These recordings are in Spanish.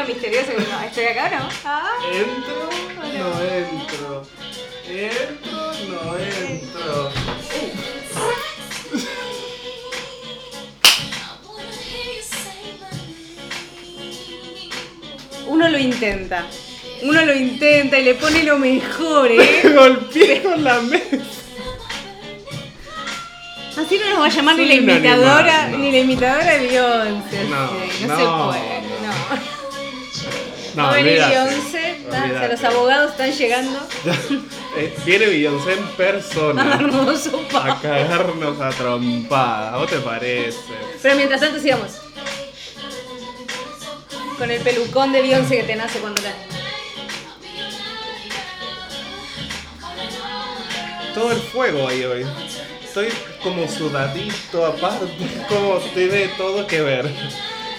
Lo misterioso no. ¿Estoy acá o no? Ah. ¿Entro? No entro. ¿Entro? No entro. Uno lo intenta. Uno lo intenta y le pone lo mejor, ¿eh? Golpeé con la mesa. Así no nos va a llamar ni la imitadora, animal, no. ni la imitadora de Beyoncé. No, sí, no, no, se puede. No, a olvídate, Beyoncé, olvídate. los abogados están llegando. Eh, Viene Beyoncé en persona Hermoso, pa. a cagarnos a trompada. ¿Vos te parece? Pero mientras tanto sigamos. Con el pelucón de Beyoncé que te nace cuando la... Todo el fuego ahí hoy. Estoy como sudadito aparte, como tiene todo que ver.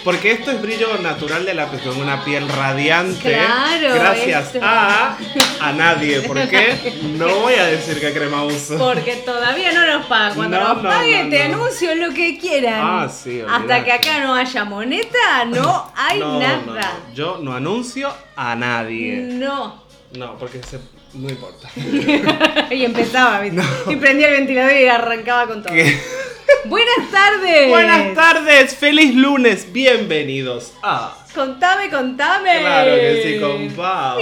Porque esto es brillo natural de la piel, con una piel radiante. Claro, Gracias esto. a a nadie. ¿Por qué? No voy a decir qué crema uso. Porque todavía no nos pagan. Cuando No, nos no, paguen, no, te anuncio lo que quieran. Ah, sí, Hasta que acá no haya moneta, no hay nada. Yo no anuncio a nadie. No. No, porque se, no importa. y empezaba, ¿viste? Y prendía el ventilador y arrancaba con todo. ¿Qué? Buenas tardes. Buenas tardes, feliz lunes, bienvenidos a Contame, contame. Claro que sí, con Pau.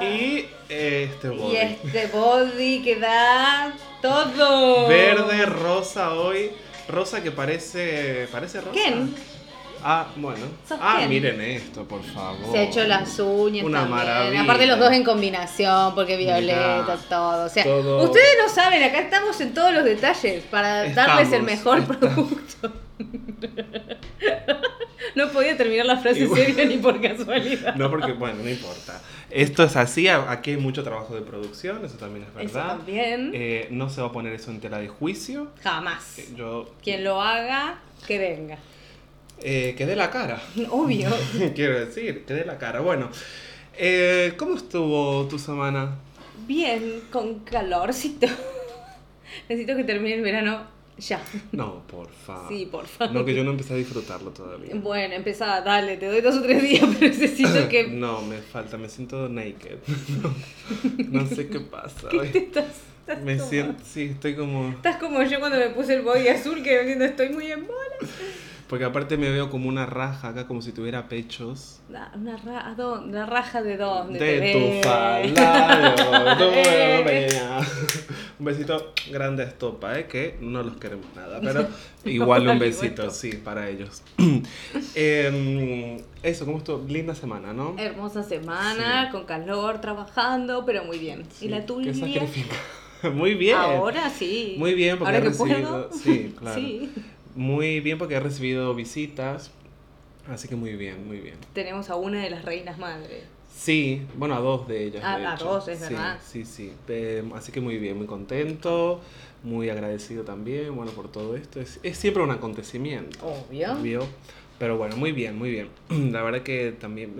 Y este Y body. este body que da todo. Verde, rosa hoy. Rosa que parece. ¿Parece rosa? Ken. Ah, bueno. Ah, miren esto, por favor. Se ha hecho las uñas Una también. maravilla. Aparte los dos en combinación, porque violeta, Mirá, todo. O sea, todo. ustedes no saben, acá estamos en todos los detalles para darles el mejor producto. no podía terminar la frase Igual. seria ni por casualidad. No, porque, bueno, no importa. Esto es así, aquí hay mucho trabajo de producción, eso también es Eso verdad. también. Eh, no se va a poner eso en tela de juicio. Jamás. Eh, Yo. Quien lo haga, que venga. Eh, que dé la cara. Obvio. Quiero decir, que dé la cara. Bueno, eh, ¿cómo estuvo tu semana? Bien, con calorcito. Necesito que termine el verano ya. No, por favor. Sí, por favor. No, que yo no empecé a disfrutarlo todavía. Bueno, empezá, dale, te doy dos o tres días, pero necesito que... No, me falta, me siento naked. No, no sé qué pasa. ¿Qué te estás, estás Me como- siento, sí, estoy como... Estás como yo cuando me puse el body azul que estoy muy en bola. Porque aparte me veo como una raja acá, como si tuviera pechos. La- Una ra ¿a dónde? ¿La raja de dónde? De tu tu Eh. Un besito grande a Estopa, ¿eh? que no los queremos nada, pero igual un besito, sí, para ellos. Em, eso, ¿cómo estuvo? Linda semana, ¿no? Hermosa semana, Sí. con calor, trabajando, pero muy bien. Sí, ¿Y la tuya? Muy bien. Ahora sí. Muy bien, porque Ahora he que recibido. puedo. Sí, claro. Sí. Muy bien, porque he recibido visitas. Así que muy bien, muy bien. Tenemos a una de las reinas madres. Sí, bueno, a dos de ellas. Ah, de a hecho. dos, es Sí, verdad. Sí, sí. Eh, así que muy bien, muy contento, muy agradecido también, bueno, por todo esto. Es, es siempre un acontecimiento. Obvio. Obvio. Pero bueno, muy bien, muy bien. La verdad que también.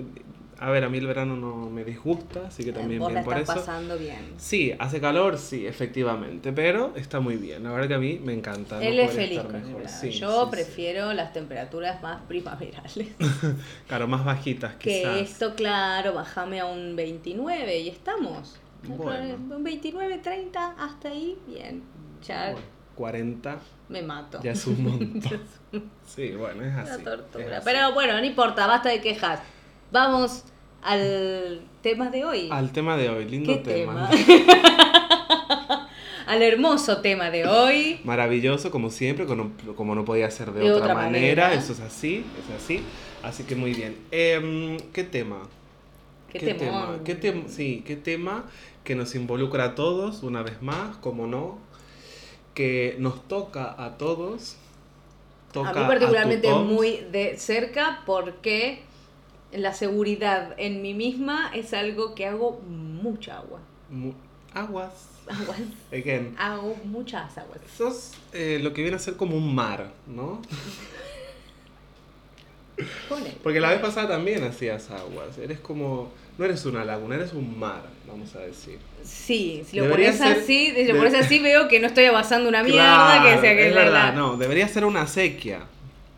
A ver, a mí el verano no me disgusta, así que también bien por eso. pasando bien. Sí, hace calor, sí, efectivamente, pero está muy bien. La verdad que a mí me encanta. no Él es feliz con el. Sí, Yo sí, sí. prefiero las temperaturas más primaverales. Claro, más bajitas que quizás. esto, claro, bajame a un 29 y estamos. Bueno. Un 29, 30, hasta ahí, bien. Ya Bueno, 40 me mato. ya es un montón. Sí, bueno, es Una así. tortura. es así. Pero bueno, no importa, basta de quejas. Vamos al tema de hoy. Al tema de hoy, lindo ¿Qué tema. al hermoso tema de hoy. Maravilloso, como siempre, como, como no podía ser de, De otra, otra manera. manera. Eso es así, es así. Así que muy bien. Em, ¿Qué tema? Qué, tema? ¿Qué tema? Sí, qué tema que nos involucra a todos, una vez más, como no, que nos toca a todos. Toca a mí particularmente muy de cerca porque la seguridad en mí misma es algo que hago mucha agua. Mu- aguas. Aguas. Again. Hago muchas aguas. Sos eh, lo que viene a ser como un mar, ¿no? Pone. Porque la vez pasada también hacías aguas. Eres como. No eres una laguna, eres un mar, vamos a decir. Sí, si lo Debería pones así, si lo de- pones así veo que no estoy abasando una mierda, Claro, que sea que es verdad, la- no, debería ser una sequía.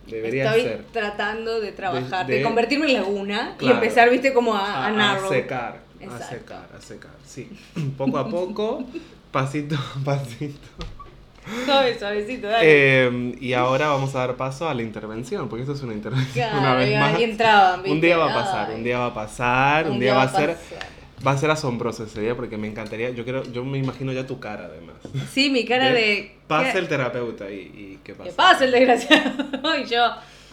Debería Estoy ser. tratando de trabajar, de, de- convertirme en laguna Claro. y empezar, viste, como a, A, a, a secar, a secar, a secar. Sí, poco a poco, pasito a pasito. Suave, suavecito, dale. Eh, y ahora vamos a dar paso a la intervención, porque esto es una intervención Claro, una vez más. entraban, Un día va a pasar, un día va a pasar, un, día, va a ser, pasar. Va a ser asombroso ese día porque me encantaría, yo quiero, yo me imagino ya tu cara además. Sí, mi cara De- de. Pasa ¿qué- el terapeuta y, y qué pasa. ¿Qué pasa el desgraciado? y yo.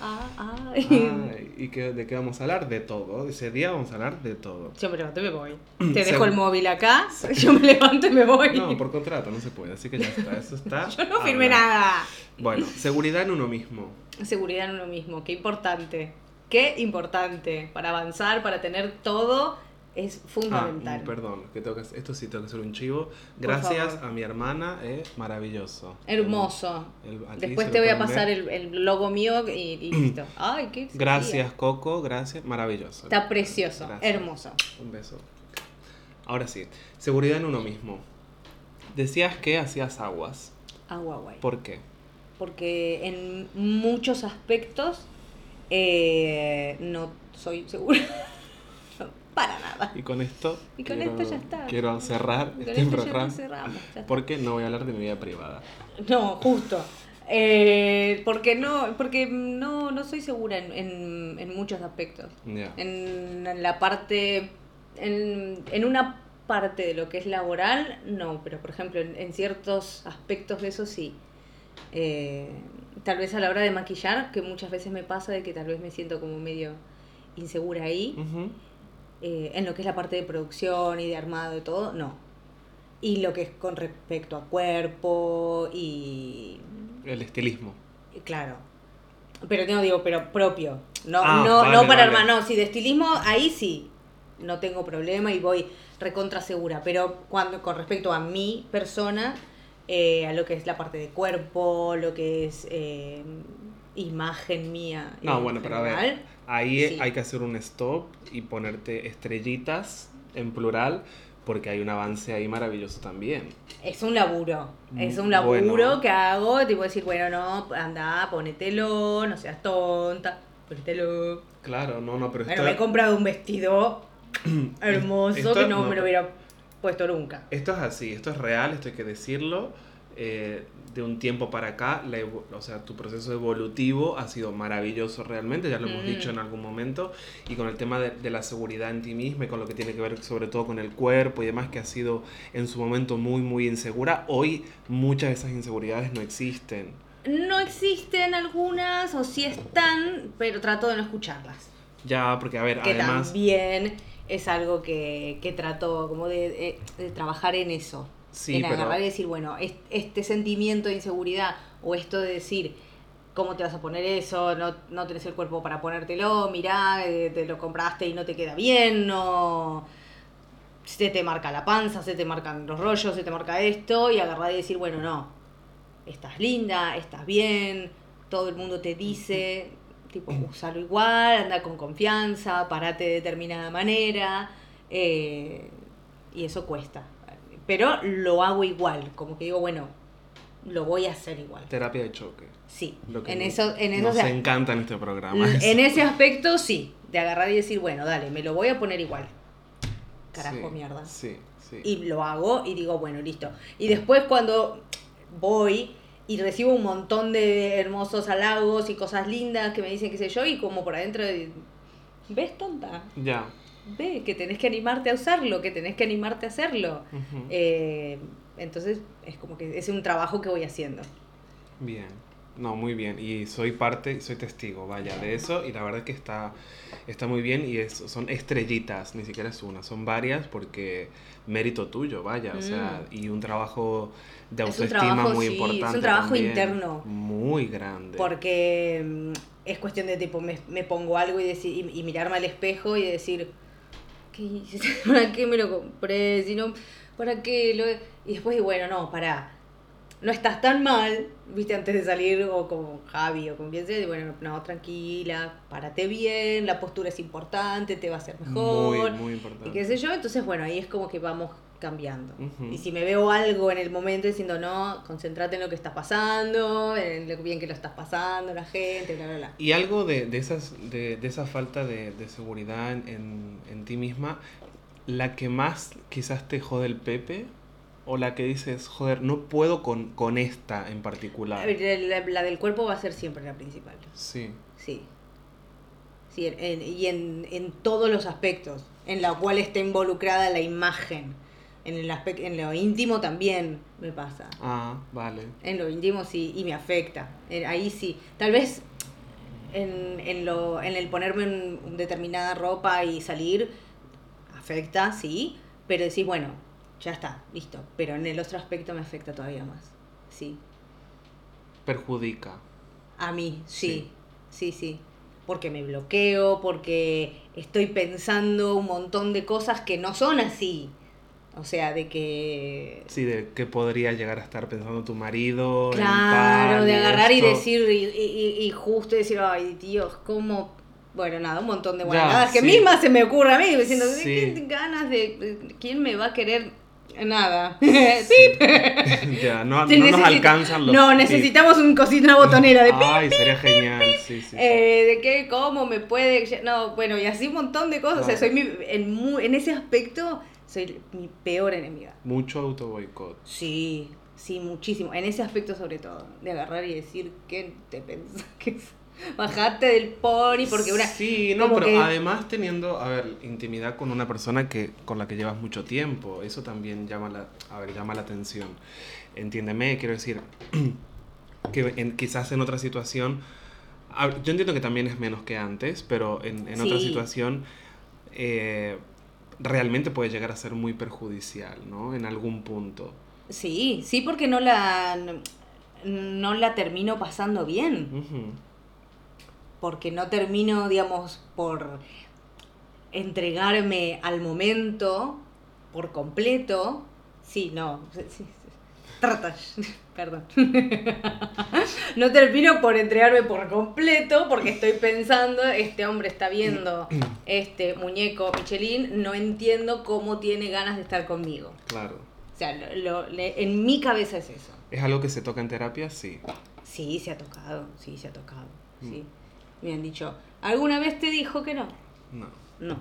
Ah. Ay, ¿Y qué, de qué vamos a hablar? De todo. Ese día vamos a hablar de todo. Yo me levanto y me voy. Te dejo el móvil acá, yo me levanto y me voy. No, por contrato no se puede, así que ya está, eso está. Yo no firmé nada. Bueno, seguridad en uno mismo. Seguridad en uno mismo, qué importante. Qué importante. Para avanzar, para tener todo, es fundamental. Ah, perdón, que tengo que, esto sí tengo que hacer un chivo. Gracias a mi hermana, eh, maravilloso. Hermoso. El- el- aquí Después te voy a pasar el, el logo mío y, y listo. Ay, qué Gracias, Coco, gracias, maravilloso. Está precioso, Gracias. hermoso. Un beso. Ahora sí, seguridad en uno mismo. Decías que hacías aguas. Agua guay. ¿Por qué? Porque en muchos aspectos eh, no soy segura. No, para nada. Y con esto. Y con quiero- esto ya está. Quiero cerrar Con este esto ya programa. Porque no voy a hablar de mi vida privada. No, justo. Eh, porque no, porque no, no soy segura en, en, en muchos aspectos. En, en la parte, en, en una parte de lo que es laboral, no, pero por ejemplo en, ciertos aspectos de eso sí. Eh, tal vez a la hora de maquillar, que muchas veces me pasa de que tal vez me siento como medio insegura ahí. Eh, en lo que es la parte de producción y de armado y todo, no. Y lo que es con respecto a cuerpo y, El estilismo. y claro. Pero no digo, pero propio. No, Ah, no, vale, no para vale. armar, no, sí, de estilismo ahí sí. No tengo problema y voy recontra segura. Pero cuando con respecto a mi persona, eh, a lo que es la parte de cuerpo, lo que es eh, imagen mía. No, en bueno, pero a ver. general, Ahí Sí. hay que hacer un stop y ponerte estrellitas en plural porque hay un avance ahí maravilloso también. Es un laburo, es un laburo bueno. que hago, tipo decir, bueno, no, anda, ponételo, no seas tonta, ponételo. Claro, no, no, pero Bueno, esto, me he comprado un vestido hermoso esto- que no, no, me lo hubiera puesto nunca. esto es así, esto es real, esto hay que decirlo. Eh, de un tiempo para acá, la o sea, tu proceso evolutivo ha sido maravilloso realmente, ya lo hemos Mm. dicho en algún momento, y con el tema de, de la seguridad en ti misma y con lo que tiene que ver sobre todo con el cuerpo y demás, que ha sido en su momento muy, muy insegura, hoy muchas de esas inseguridades no existen. No existen algunas, o sí están, pero trato de no escucharlas. Ya, porque a ver, que además... también es algo que, que trato como de, de- de trabajar en eso. Sí, en pero- agarrar y decir, bueno, es- este sentimiento de inseguridad o esto de decir, ¿cómo te vas a poner eso? No, no tenés el cuerpo para ponértelo, mirá, eh, te lo compraste y no te queda bien, no... Se te marca la panza, se te marcan los rollos, se te marca esto, y agarrar y decir, bueno, no, estás linda, estás bien, todo el mundo te dice, tipo, usalo igual, anda con confianza, parate de determinada manera, eh, y eso cuesta. Pero lo hago igual, como que digo, bueno, lo voy a hacer igual. Terapia de choque. Sí, Lo que en eso, en eso, nos o sea, encanta en este programa. en ese aspecto sí, de agarrar y decir, bueno, dale, me lo voy a poner igual. Carajo, Sí, mierda. Sí, sí. Y lo hago y digo, bueno, listo. Y después cuando voy y recibo un montón de hermosos halagos y cosas lindas que me dicen qué sé yo, y como por adentro, de, ¿ves tonta? Ya. Ve que tenés que animarte a usarlo, que tenés que animarte a hacerlo. Ujú. Eh, entonces es como que es un trabajo que voy haciendo. Bien. No, muy bien. Y soy parte, soy testigo, vaya, de eso. Y la verdad que está, está muy bien. Y es, son estrellitas, ni siquiera es una, son varias porque mérito tuyo, vaya. O sea, y un trabajo de Mm. Es autoestima trabajo, muy sí, es un importante. trabajo también. interno. Muy grande. Porque mm, es cuestión de tipo, me, me pongo algo y, decir, y, y mirarme al espejo y decir, ¿qué? ¿para qué me lo compré? Si no, ¿para qué? Lo... he-?" Y después, y bueno, no, pará. No estás tan mal, viste, antes de salir, o como Javi, o con quien sea, y bueno, no, tranquila, párate bien, la postura es importante, te va a hacer mejor. Muy, muy importante. Y qué sé yo, entonces bueno, ahí es como que vamos cambiando. Y si me veo algo en el momento diciendo, no, concentrate en lo que está pasando, en lo bien que lo estás pasando, la gente, bla, bla, bla. Y algo de, de esas, de, de esa falta de, de seguridad en, en, ti misma, la que más quizás te jode el Pepe, o la que dices, joder, no puedo con, con esta en particular. La, la del cuerpo va a ser siempre la principal. Sí. Sí. Sí, en- en- y en, en todos los aspectos, en la cual está involucrada la imagen. En, el aspecto, en lo íntimo también me pasa. Ah, vale. En lo íntimo sí, y me afecta. Eh, Ahí sí. Tal vez en, en, lo, en el ponerme en determinada ropa y salir, afecta, sí. Pero decís, bueno, ya está, listo. Pero en el otro aspecto me afecta todavía más. Sí. Perjudica. A mí, sí. Sí, sí. Porque me bloqueo, porque estoy pensando un montón de cosas que no son así. O sea, de que Sí, de que podría llegar a estar pensando tu marido. en Claro, de agarrar y decir, y, y- y justo decir, ay Dios, cómo. Bueno, nada, un montón de guanadas que sí. misma se me ocurre a mí, diciendo, ¿de Sí. ¿qué ganas de. ¿Quién me va a querer? Nada. Sí. ya, no, nos alcanzan los. No, pip. necesitamos un cosito, una botonera de pi. Ay, sería genial. Sí, sí, sí. Eh, de qué, cómo me puede. No, bueno, y así un montón de cosas. O sea, soy mi, en, en ese aspecto, soy mi peor enemiga. Mucho auto boicot. Sí, sí, muchísimo. En ese aspecto sobre todo. De agarrar y decir, ¿qué te pensás que es? Bajate del pony porque una... Sí, no, pero que- además teniendo, a ver, intimidad con una persona que con la que llevas mucho tiempo, eso también llama la, a ver, llama la atención. Entiéndeme, quiero decir que en- quizás en otra situación, yo entiendo que también es menos que antes, pero en, en otra Sí. situación eh, realmente puede llegar a ser muy perjudicial, ¿no? En algún punto. Sí, sí, porque no la... No la termino pasando bien. Porque no termino, digamos, por entregarme al momento por completo. Sí, no. sí, perdón. No termino por entregarme por completo porque estoy pensando, este hombre está viendo este muñeco Michelin, no entiendo cómo tiene ganas de estar conmigo. Claro. O sea, lo- lo- le- en mi cabeza es eso. ¿Es algo que se toca en terapia? Sí. Sí, se ha tocado, sí, se ha tocado. Mm. Sí. Me han dicho, ¿alguna vez te dijo que no? No. No.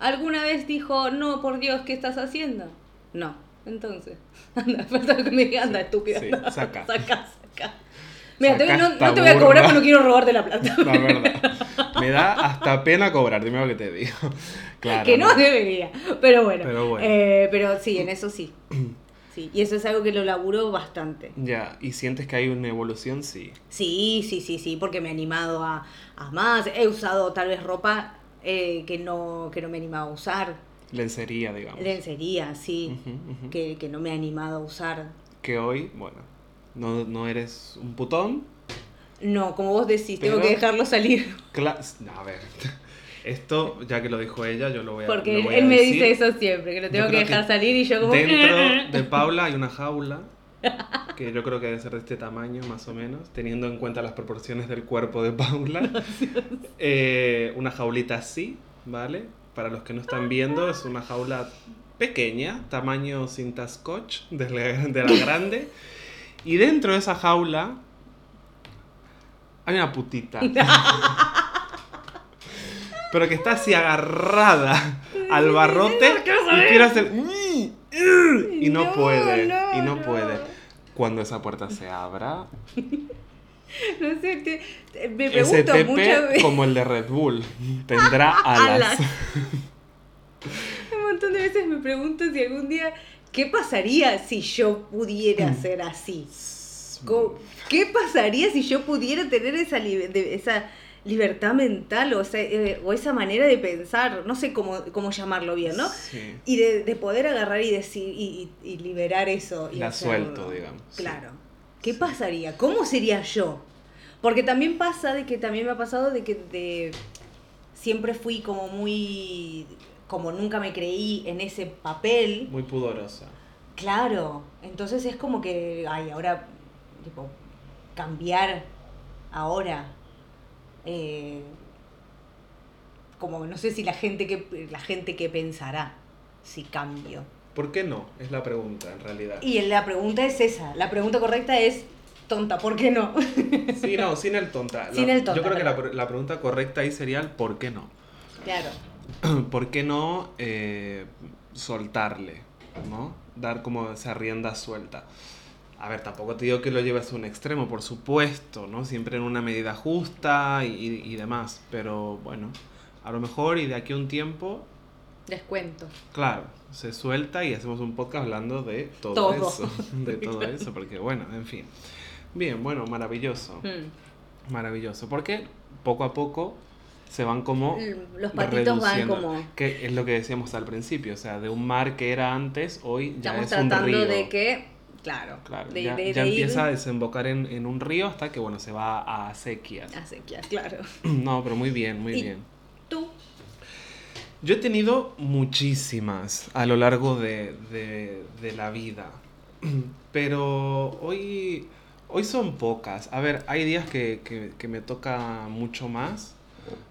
¿Alguna vez dijo, no, por Dios, ¿qué estás haciendo? No. Entonces, anda, falta que me diga, anda, estúpida. sí, anda, saca. saca, saca. Mira, Saca te- no, no te voy a cobrar porque no quiero robarte la plata. La verdad. Me da hasta pena cobrar, dime lo que te digo. Claro. que no debería. Pero bueno. Pero bueno. Eh, pero sí, en eso sí. Sí, y eso es algo que lo laburo bastante. Ya, ¿y sientes que hay una evolución? Sí. Sí, sí, sí, sí, porque me he animado a, a más. He usado tal vez ropa eh, que, no, que no me he animado a usar. Lencería, digamos. Lencería, sí. Ujú, ujú. que, que no me he animado a usar. Que hoy, bueno, no, no eres un putón. No, como vos decís, tengo Pero- que dejarlo salir. Cla- a ver, esto, ya que lo dijo ella, yo lo voy a Porque lo él, voy a me decir. dice eso siempre, que lo tengo que dejar que salir y yo como... Dentro de Paula hay una jaula que yo creo que debe ser de este tamaño más o menos, teniendo en cuenta las proporciones del cuerpo de Paula. Eh, una jaulita así, ¿vale? Para los que no están viendo, es una jaula pequeña, tamaño cinta scotch de la, de la grande. Y dentro de esa jaula hay una putita. Pero que está así agarrada al barrote y quiere hacer... Y no, puede, y no. puede. Cuando esa puerta se abra, No sé, te- te- me pregunto muchas veces, como el de Red Bull, tendrá alas. Alas. un montón de veces me pregunto si algún día, ¿qué pasaría si yo pudiera ser así? ¿Qué pasaría si yo pudiera tener esa, li- de- esa libertad mental o, esa, eh, o esa manera de pensar? No sé cómo, cómo llamarlo bien, ¿no? Sí. Y de, de poder agarrar y decir y, y- y liberar eso. Y La hacerlo. suelto, digamos, sí. ¿Qué pasaría? ¿Cómo sería yo? Porque también pasa de que también me ha pasado de que de, siempre fui como muy como nunca me creí en ese papel. Muy pudorosa. Claro. Entonces es como que ay, ahora tipo cambiar ahora eh, como no sé si la gente que la gente que pensará si cambio ¿Por qué no? Es la pregunta, en realidad. Y la pregunta es esa. La pregunta correcta es tonta, ¿por qué no? Sí, no, sin el tonta. Sin La- el tonta, Yo creo que la, la pregunta correcta ahí sería el ¿por qué no? claro. ¿Por qué no eh, soltarle? ¿No? Dar como esa rienda suelta. A ver, tampoco te digo que lo lleves a un extremo, por supuesto, ¿no? Siempre en una medida justa y, y- y demás. Pero bueno, a lo mejor y de aquí a un tiempo, Descuento. claro, se suelta y hacemos un podcast hablando de todo, Todo. eso. De todo eso, porque bueno, en fin. Bien, bueno, maravilloso. Mm. Maravilloso. Porque poco a poco se van como Los patitos van como... Que es lo que decíamos al principio, o sea, de un mar que era antes, hoy ya Estamos es un tratando río. de que... Claro. Claro, de, ya, de- ya de ir empieza a desembocar en, en un río hasta que, bueno, se va a sequías. a sequías, claro. No, pero muy bien, muy Y- bien. Yo he tenido muchísimas a lo largo de, de- de la vida, pero hoy, hoy son pocas. A ver, hay días que, que- que me toca mucho más,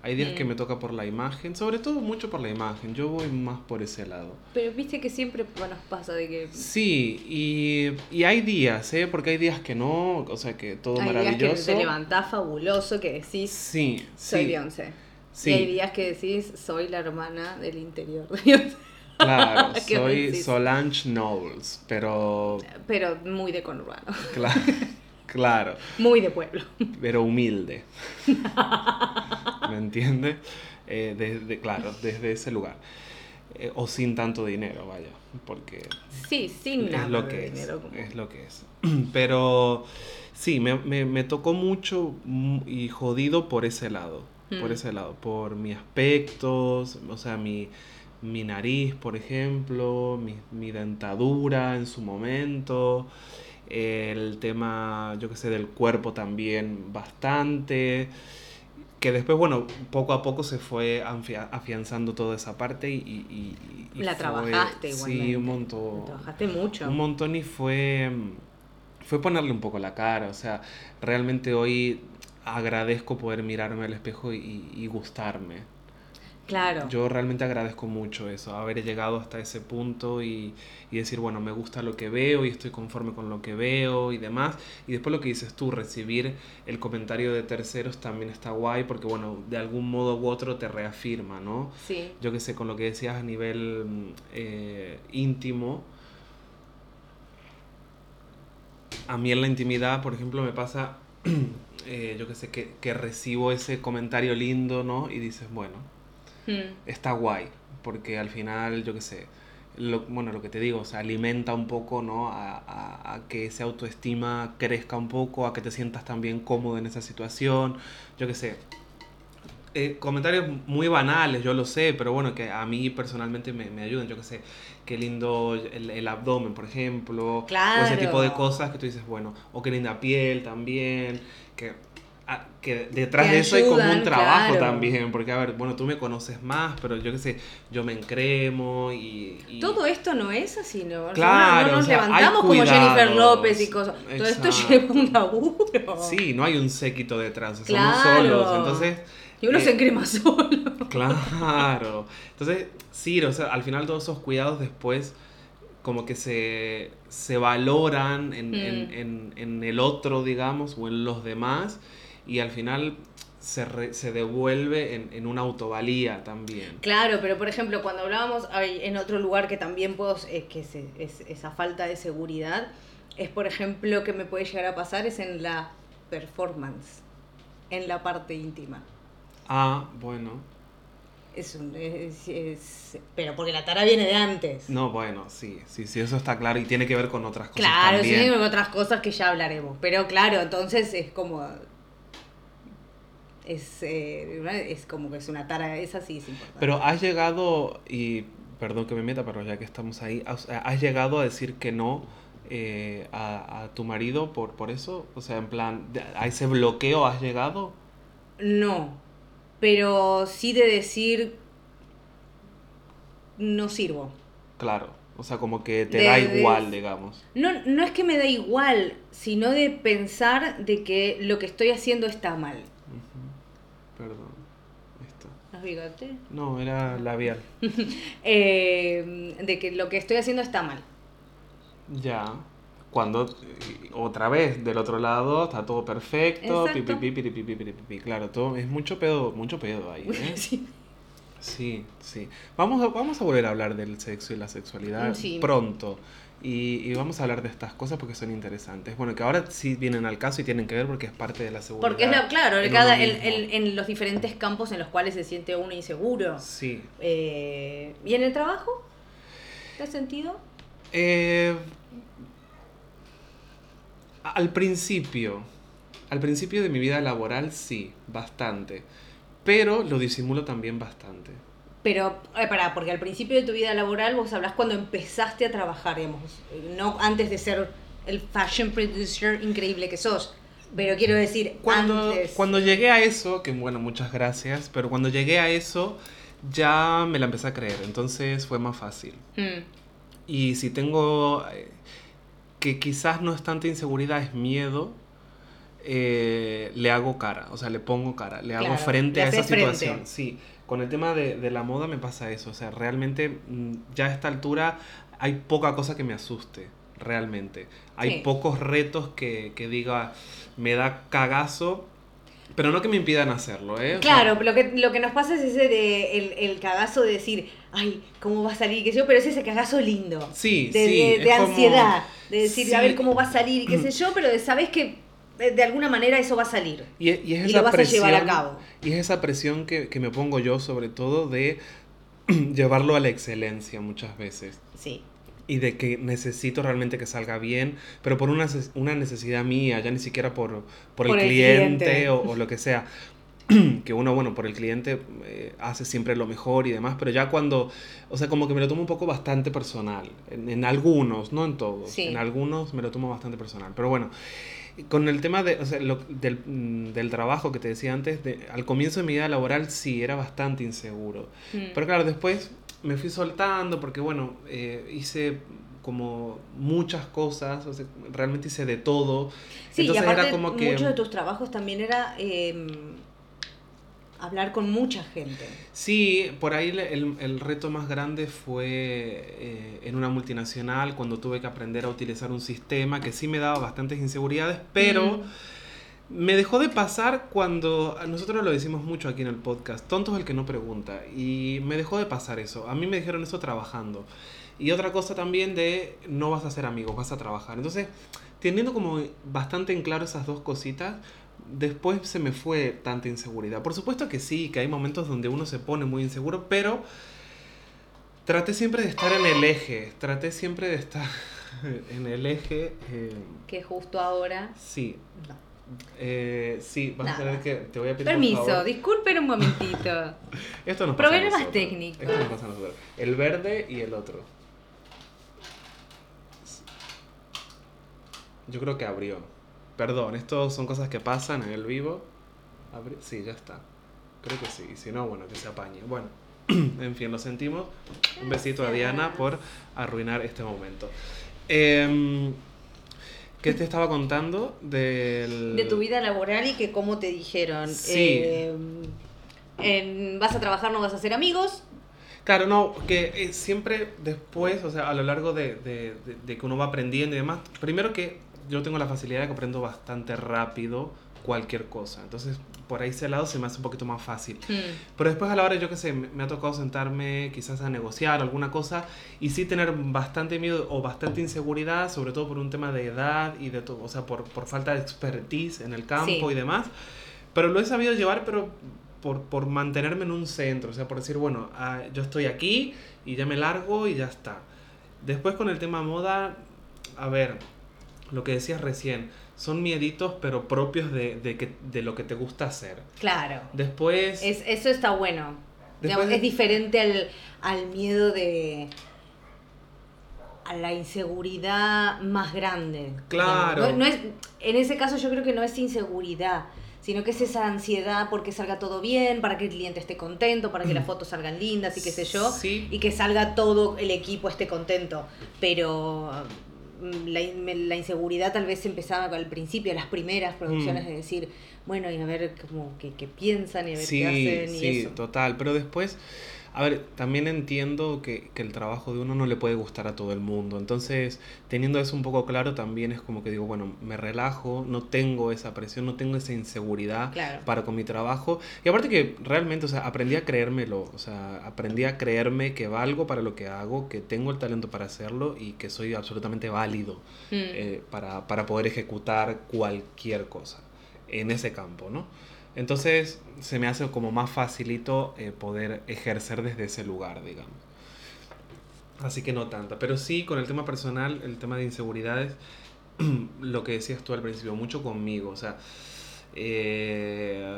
hay días que Mm. me toca por la imagen, sobre todo mucho por la imagen, yo voy más por ese lado. Pero viste que siempre nos pasa de que... Sí, y, y hay días, ¿eh? Porque hay días que no, o sea, que todo Hay días que maravilloso. te levantás fabuloso, que decís, Sí, soy sí, Beyoncé. Sí. Y hay días que decís, soy la hermana del interior de. Claro, soy. Solange Knowles, pero Pero muy de conurbano. claro, claro, Muy de pueblo. pero humilde. ¿Me entiende? Eh, desde, claro, desde ese lugar. Eh, o sin tanto dinero, vaya, porque Sí, sin nada es lo de que es, dinero. es lo que es. Pero sí, me, me- me tocó mucho mm, y jodido por ese lado, por Mm. ese lado, por mis aspectos, o sea, mi, mi nariz, por ejemplo, mi, mi dentadura en su momento, el tema, yo qué sé, del cuerpo también bastante, que después, bueno, poco a poco se fue afianzando toda esa parte y... y- y- La fue- trabajaste Sí, igualmente. un montón. Trabajaste mucho. Un montón y fue, fue ponerle un poco la cara. O sea, realmente hoy agradezco poder mirarme al espejo y, y gustarme. Claro. Yo realmente agradezco mucho eso, haber llegado hasta ese punto y, y decir, bueno, me gusta lo que veo y estoy conforme con lo que veo y demás. Y después lo que dices tú, recibir el comentario de terceros también está guay porque, bueno, de algún modo u otro te reafirma, ¿no? Sí. yo que sé, con lo que decías a nivel eh, íntimo, a mí en la intimidad, por ejemplo, me pasa, eh, yo que sé, que, que recibo ese comentario lindo, ¿no? Y dices, bueno, Mm. está guay, porque al final, yo que sé, lo, bueno, lo que te digo, o sea, alimenta un poco, ¿no? A, a- a que esa autoestima crezca un poco, a que te sientas también cómodo en esa situación, yo que sé. Eh, comentarios muy banales, yo lo sé, pero bueno, que a mí personalmente me, me ayudan, yo que sé, qué lindo el, el abdomen, por ejemplo, o ese tipo de Claro. cosas que tú dices, bueno, o qué linda piel también, que, ah, que detrás Que de eso hay como un trabajo claro. también, porque a ver, bueno, tú me conoces más, pero yo qué sé, yo me encremo y... y- Todo esto no es así, ¿no? Claro, no, no nos o sea, levantamos como Jennifer. López y cosas. Todo esto Exacto. lleva un laburo. Sí, no hay un séquito detrás, somos Claro. solos, entonces... Y uno eh, se encrema solo. Claro. Entonces, sí, o sea, al final todos esos cuidados después como que se, se valoran en, Mm. en- en el otro, digamos, o en los demás, y al final se, re- se devuelve en, en una autovalía también. Claro, pero por ejemplo, cuando hablábamos en otro lugar que también puedo, es que se- es, esa falta de seguridad, es por ejemplo que me puede llegar a pasar es en la performance, en la parte íntima. Ah, bueno. Es un, es- es- pero porque la tara viene de antes. No, bueno, sí, sí, sí, eso está claro y tiene que ver con otras cosas Claro, sí, con otras cosas que ya hablaremos. Pero claro, entonces es como. Es, eh, es como que es una tara, esa sí es importante. Pero has llegado, y perdón que me meta, pero ya que estamos ahí, has, has llegado a decir que no eh, a, a tu marido por, por eso? O sea, en plan, ¿a ese bloqueo has llegado? No, pero sí de decir. No sirvo. Claro, o sea, como que te De- da de- igual, digamos. No, no es que me da igual, sino de pensar de que lo que estoy haciendo está mal. Perdón, esto. fíjate. No, era labial. Eh, de que lo que estoy haciendo está mal. Ya. Cuando eh, otra vez del otro lado está todo perfecto, pi, pi, pi, pi, claro, todo es mucho pedo, mucho pedo ahí, ¿eh? Sí. Sí, sí. Vamos a, vamos a volver a hablar del sexo y la sexualidad Sí. pronto. Y, y vamos a hablar de estas cosas porque son interesantes. Bueno, que ahora sí vienen al caso y tienen que ver porque es parte de la seguridad. Porque es lo, claro, en cada, el- mismo. el- en los diferentes campos en los cuales se siente uno inseguro. Sí. Eh, ¿Y en el trabajo? ¿Te has sentido? Eh, al principio, al principio de mi vida laboral sí, bastante. Pero lo disimulo también bastante. Pero, eh, pará, porque al principio de tu vida laboral vos hablás cuando empezaste a trabajar, digamos, no antes de ser el fashion producer increíble que sos. Pero quiero decir, Cuando, antes. cuando llegué a eso, que bueno, muchas gracias, pero cuando llegué a eso ya me la empecé a creer, entonces fue más fácil. Mm, Y si tengo, eh, que quizás no es tanta inseguridad, es miedo, eh, le hago cara, o sea, le pongo cara, le hago frente le a esa frente. situación. Sí, con el tema de, de la moda me pasa eso, o sea, realmente mm, ya a esta altura hay poca cosa que me asuste, realmente. Hay Sí. pocos retos que, que diga, me da cagazo, pero no que me impidan hacerlo, ¿eh? O sea, Claro, lo que, lo que nos pasa es ese de el, el cagazo de decir, ay, ¿cómo va a salir? ¿Qué sé yo? Pero es ese cagazo lindo. Sí, de, sí, de- como- ansiedad. De decir, a ver cómo va a salir y qué sé yo, pero de- sabes que de alguna manera eso va a salir. Y, es- y es Y esa lo vas a llevar a cabo. Y es esa presión que, que me pongo yo, sobre todo, de llevarlo a la excelencia muchas veces. Sí. Y de que necesito realmente que salga bien, pero por una, una necesidad mía, ya ni siquiera por, por, Por el el cliente, cliente. O, o lo que sea. que uno, bueno, por el cliente eh, hace siempre lo mejor y demás, pero ya cuando, o sea, como que me lo tomo un poco bastante personal. En, en algunos, no en todos. Sí. En algunos me lo tomo bastante personal. Pero bueno, con el tema de, o sea, lo- del, mm, del trabajo que te decía antes, de, al comienzo de mi vida laboral sí, era bastante inseguro. Mm. Pero claro, después me fui soltando porque, bueno, eh, hice como muchas cosas, o sea, realmente hice de todo. Sí, Entonces y aparte era como que... muchos de tus trabajos también era eh, hablar con mucha gente. Sí, por ahí el, el reto más grande fue eh, en una multinacional cuando tuve que aprender a utilizar un sistema que sí me daba bastantes inseguridades, pero Mm. Me dejó de pasar cuando nosotros lo decimos mucho aquí en el podcast, tonto es el que no pregunta, y me dejó de pasar eso. A mí me dijeron eso trabajando. Y otra cosa también de no vas a ser amigos, vas a trabajar. Entonces, teniendo como bastante en claro esas dos cositas, después se me fue tanta inseguridad. Por supuesto que sí, que hay momentos donde uno se pone muy inseguro, pero traté siempre de estar en el eje, traté siempre de estar en el eje. eh, Que justo ahora. sí, No. Eh, sí, vas a tener que, te voy a pedir Permiso, disculpen un momentito. Esto nos pasa a Problemas nosotros. técnicos. Esto nos pasa a nosotros. El verde y el otro. Yo creo que abrió. Perdón, esto son cosas que pasan en el vivo. Abri- Sí, ya está. Creo que sí. Y si no, bueno, que se apañe. Bueno, en fin, lo sentimos. Un besito a Diana por arruinar este momento. Em, ¿Qué te estaba contando? Del... De tu vida laboral y que cómo te dijeron. Sí. eh, en- vas a trabajar, no vas a ser amigos. Claro, no, que eh, siempre después, o sea, a lo largo de, de- de- de que uno va aprendiendo y demás, primero que yo tengo la facilidad de que aprendo bastante rápido cualquier cosa, entonces por ahí ese lado se me hace un poquito más fácil. Mm, Pero después a la hora, yo qué sé, me, me ha tocado sentarme quizás a negociar alguna cosa y sí tener bastante miedo o bastante inseguridad, sobre todo por un tema de edad y de todo, o sea, por, por falta de expertise en el campo Sí. y demás. Pero lo he sabido llevar, pero por, por mantenerme en un centro, o sea, por decir, bueno, ah, yo estoy aquí y ya me largo y ya está. Después con el tema moda, a ver, lo que decías recién, son mieditos pero propios de, de, que, de lo que te gusta hacer. claro. Después... Es, eso está bueno. Después Es diferente al, al miedo de. a la inseguridad más grande. Claro. No, no es, en ese caso, yo creo que no es inseguridad, sino que es esa ansiedad porque salga todo bien, para que el cliente esté contento, para que las fotos salgan lindas y qué sé yo. Sí. Y que salga todo el equipo esté contento. Pero mm, la, la inseguridad tal vez empezaba al principio, las primeras producciones, Mm. de decir, bueno, y a ver como que, qué piensan y a ver Sí, qué hacen y sí, eso. total. Pero después, a ver, también entiendo que, que el trabajo de uno no le puede gustar a todo el mundo. Entonces, teniendo eso un poco claro, también es como que digo, bueno, me relajo, no tengo esa presión, no tengo esa inseguridad Claro. para con mi trabajo. Y aparte que realmente, o sea, aprendí a creérmelo, o sea, aprendí a creerme que valgo para lo que hago, que tengo el talento para hacerlo y que soy absolutamente válido Mm. eh, para, para poder ejecutar cualquier cosa en ese campo, ¿no? Entonces se me hace como más facilito eh, poder ejercer desde ese lugar, digamos. Así que no tanta, pero sí con el tema personal, el tema de inseguridades, lo que decías tú al principio, mucho conmigo, o sea, eh,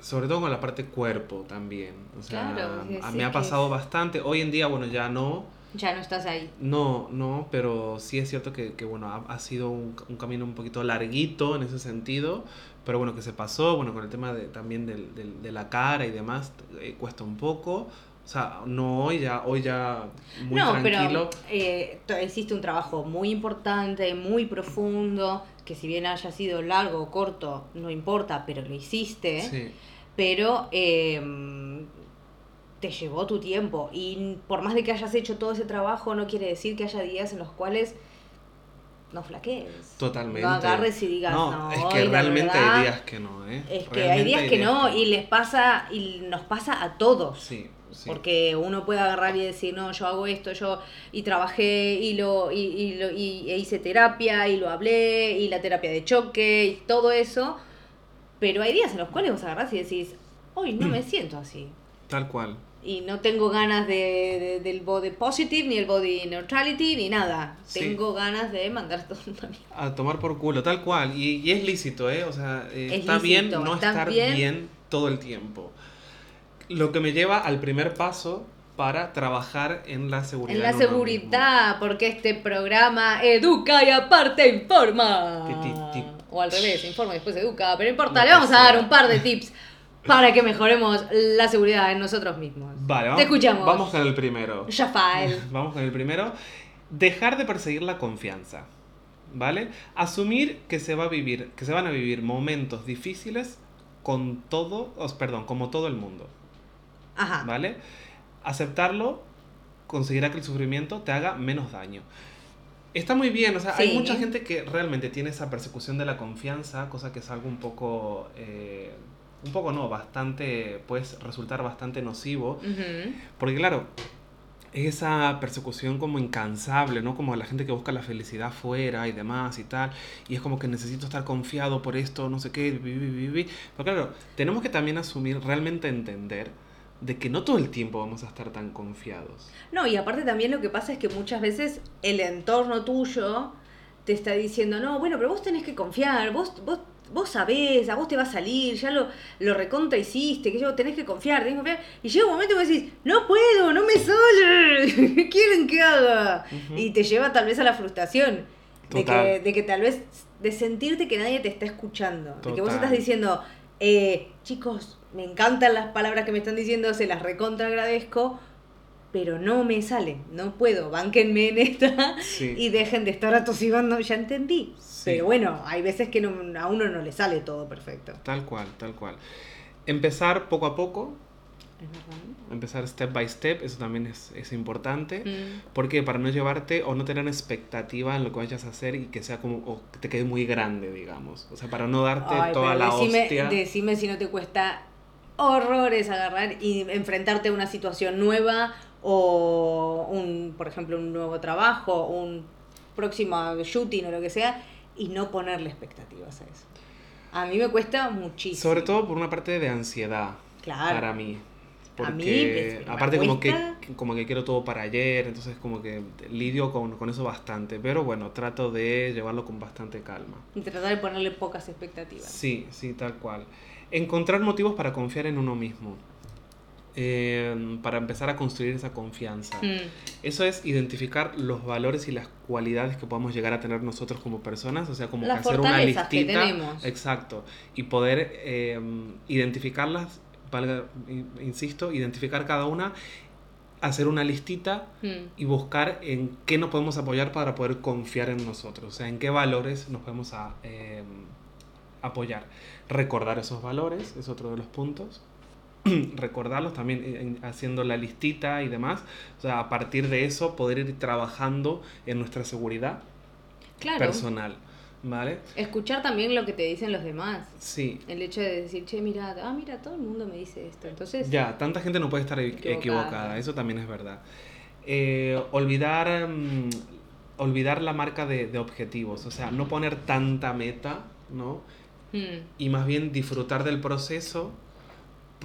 sobre todo con la parte cuerpo también, o sea, Claro, me ha pasado bastante, hoy en día, bueno, ya no, Ya no estás ahí. no, no, pero sí es cierto que, que, bueno, ha, ha sido un, un camino un poquito larguito en ese sentido, pero bueno, que se pasó, bueno, con el tema de, también del, del- de la cara y demás, eh, cuesta un poco, o sea, no hoy ya, hoy ya muy no, tranquilo. pero eh, hiciste un trabajo muy importante, muy profundo, que si bien haya sido largo o corto, no importa, pero lo hiciste. Sí, pero eh, te llevó tu tiempo y por más de que hayas hecho todo ese trabajo no quiere decir que haya días en los cuales no flaquees. totalmente. No agarres y digas, no, no, es que realmente verdad hay días que no, ¿eh? Es que hay días que no que y les pasa y nos pasa a todos. Sí, sí. Porque uno puede agarrar y decir, no, yo hago esto, yo y trabajé y lo y, y lo y, e hice terapia y lo hablé y la terapia de choque y todo eso, pero hay días en los cuales vos agarrás y decís, hoy no me siento así Tal cual. Y no tengo ganas de, de- del body positive ni el body neutrality ni nada. Sí. Tengo ganas de mandar todo. A tomar por culo, tal cual. Y, y es lícito, ¿eh? O sea, eh, Es está bien no estar bien. bien. todo el tiempo. Lo que me lleva al primer paso para trabajar en la seguridad. En la seguridad, porque este programa educa y aparte informa. Ti, ti, ti. O al revés, informa y después educa, pero no importa, le vamos a dar un par de tips para que mejoremos la seguridad en nosotros mismos. Vale, vamos, Te escuchamos. Vamos con el primero. Rafael. Vamos con el primero. Dejar de perseguir la confianza. ¿Vale? Asumir que se va a vivir, que se van a vivir momentos difíciles con todo, os, perdón, como todo el mundo. Ajá. ¿Vale? Aceptarlo conseguirá que el sufrimiento te haga menos daño. Está muy bien, o sea, hay mucha gente que realmente tiene esa persecución de la confianza, cosa que es algo un poco, eh, un poco no, bastante, puede resultar bastante nocivo, porque claro, es esa persecución como incansable, ¿no? Como la gente que busca la felicidad fuera y demás y tal, y es como que necesito estar confiado por esto, no sé qué, bi. pero claro, tenemos que también asumir, realmente entender de que no todo el tiempo vamos a estar tan confiados. No, y aparte también lo que pasa es que muchas veces el entorno tuyo te está diciendo, no, bueno, pero vos tenés que confiar, vos, vos, vos sabés, a vos te va a salir, ya lo, lo recontra hiciste, que yo tenés que confiar, tenés que confiar. Y llega un momento que vos decís, no puedo, no me sale, ¿qué quieren que haga? Y te lleva tal vez a la frustración. De que, de que tal vez, de sentirte que nadie te está escuchando. De que vos estás diciendo, eh, chicos, me encantan las palabras que me están diciendo, se las recontra agradezco, pero no me sale, no puedo, bánquenme en esta Sí. y dejen de estar atosigando, ya entendí. Sí. Pero bueno, hay veces que no- a uno no le sale todo perfecto. Tal cual, tal cual. Empezar poco a poco, empezar step by step, eso también es, es importante. Mm. Porque para no llevarte o no tener expectativa en lo que vayas a hacer y que sea como, o que te quede muy grande, digamos. O sea, para no darte Ay, toda la decime, hostia. decime si no te cuesta horrores agarrar y enfrentarte a una situación nueva o un, por ejemplo, un nuevo trabajo, un próximo shooting o lo que sea, y no ponerle expectativas a eso. A mí me cuesta muchísimo. Sobre todo por una parte de ansiedad Claro. para mí. A mí, Porque pues, me aparte como que, como que quiero todo para ayer, entonces como que lidio con, con eso bastante. Pero bueno, trato de llevarlo con bastante calma. Y tratar de ponerle pocas expectativas. Sí, sí, tal cual. Encontrar motivos para confiar en uno mismo. Eh, para empezar a construir esa confianza. Mm. Eso es identificar los valores y las cualidades que podamos llegar a tener nosotros como personas, o sea, como Las que hacer una que listita. tenemos. Exacto. Y poder eh, identificarlas, valga, in- insisto, identificar cada una hacer una listita Mm. y buscar en qué nos podemos apoyar para poder confiar en nosotros, o sea, en qué valores nos podemos a- eh, apoyar. Recordar esos valores es otro de los puntos. Recordarlos también eh, en- haciendo la listita y demás. O sea, a partir de eso poder ir trabajando en nuestra seguridad Claro. personal. ¿Vale? Escuchar también lo que te dicen los demás. Sí. El hecho de decir, che, mira, ah, mira, todo el mundo me dice esto. Entonces, Ya, tanta gente no puede estar equi- Equivocada. equivocada, eso también es verdad. Eh, olvidar, mm, olvidar la marca de, de objetivos, o sea, no poner tanta meta, ¿no? mm, Y más bien disfrutar del proceso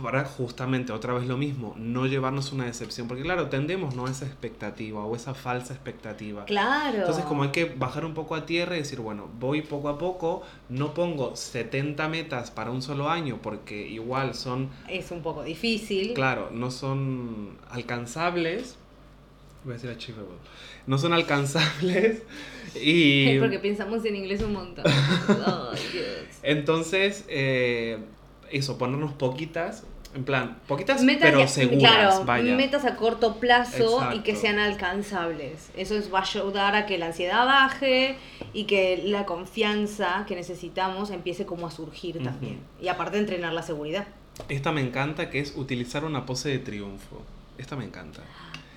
para justamente, otra vez lo mismo, no llevarnos una decepción, porque claro, tendemos ¿no? a esa expectativa o esa falsa expectativa. claro. Entonces como hay que bajar un poco a tierra y decir, bueno, voy poco a poco, no pongo 70 metas para un solo año, porque igual son Es un poco difícil. claro, no son alcanzables. Voy a decir achievable. No son alcanzables. Y Porque pensamos en inglés un montón. Dios. entonces, eh, eso, ponernos poquitas. En plan, poquitas Metas pero seguras, claro, vaya. metas a corto plazo y que Exacto. sean alcanzables. Eso es, va a ayudar a que la ansiedad baje y que la confianza que necesitamos empiece como a surgir también. Y aparte entrenar la seguridad. Esta me encanta, que es utilizar una pose de triunfo. Esta me encanta.